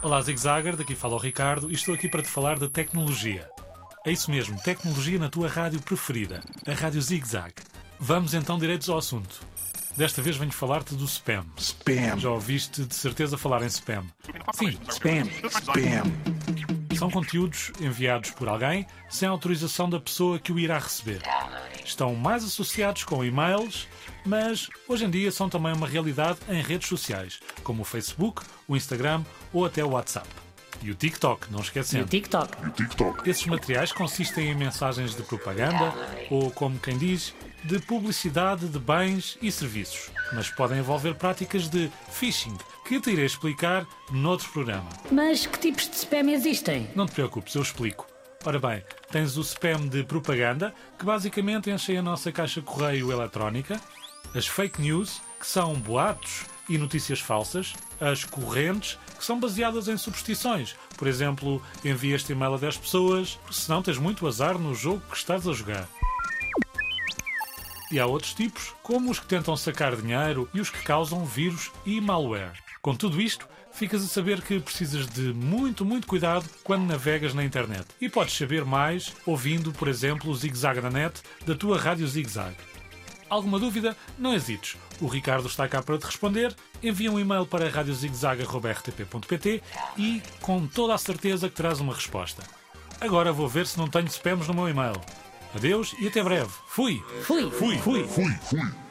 Olá, Zigzagger, daqui fala o Ricardo e estou aqui para te falar da tecnologia. É isso mesmo, tecnologia na tua rádio preferida, a Rádio Zigzag. Vamos então direitos ao assunto. Desta vez venho falar-te do spam. Spam. Já ouviste de certeza falar em spam? Sim, Spam. Spam. São conteúdos enviados por alguém sem autorização da pessoa que o irá receber. Estão mais associados com e-mails, mas hoje em dia são também uma realidade em redes sociais, como o Facebook, o Instagram ou até o WhatsApp. E o TikTok, não E o esquecendo. TikTok. TikTok. Esses materiais consistem em mensagens de propaganda ou, como quem diz, de publicidade de bens e serviços, mas podem envolver práticas de phishing, que te irei explicar noutro programa. Mas que tipos de spam existem? Não te preocupes, eu explico. Ora bem, tens o spam de propaganda, que basicamente enche a nossa caixa correio eletrónica, as fake news, que são boatos e notícias falsas, as correntes, que são baseadas em superstições. Por exemplo, envia este e-mail a 10 pessoas, senão tens muito azar no jogo que estás a jogar. E há outros tipos, como os que tentam sacar dinheiro e os que causam vírus e malware. Com tudo isto, ficas a saber que precisas de muito, muito cuidado quando navegas na internet. E podes saber mais ouvindo, por exemplo, o Zig Zag na net da tua rádio Zig Zag. Alguma dúvida? Não hesites. O Ricardo está cá para te responder. Envia um e-mail para radiozigzag.rtp.pt e com toda a certeza que terás uma resposta. Agora vou ver se não tenho spams no meu e-mail. Adeus e até breve. Fui! Fui. Fui! Fui! Fui, fui.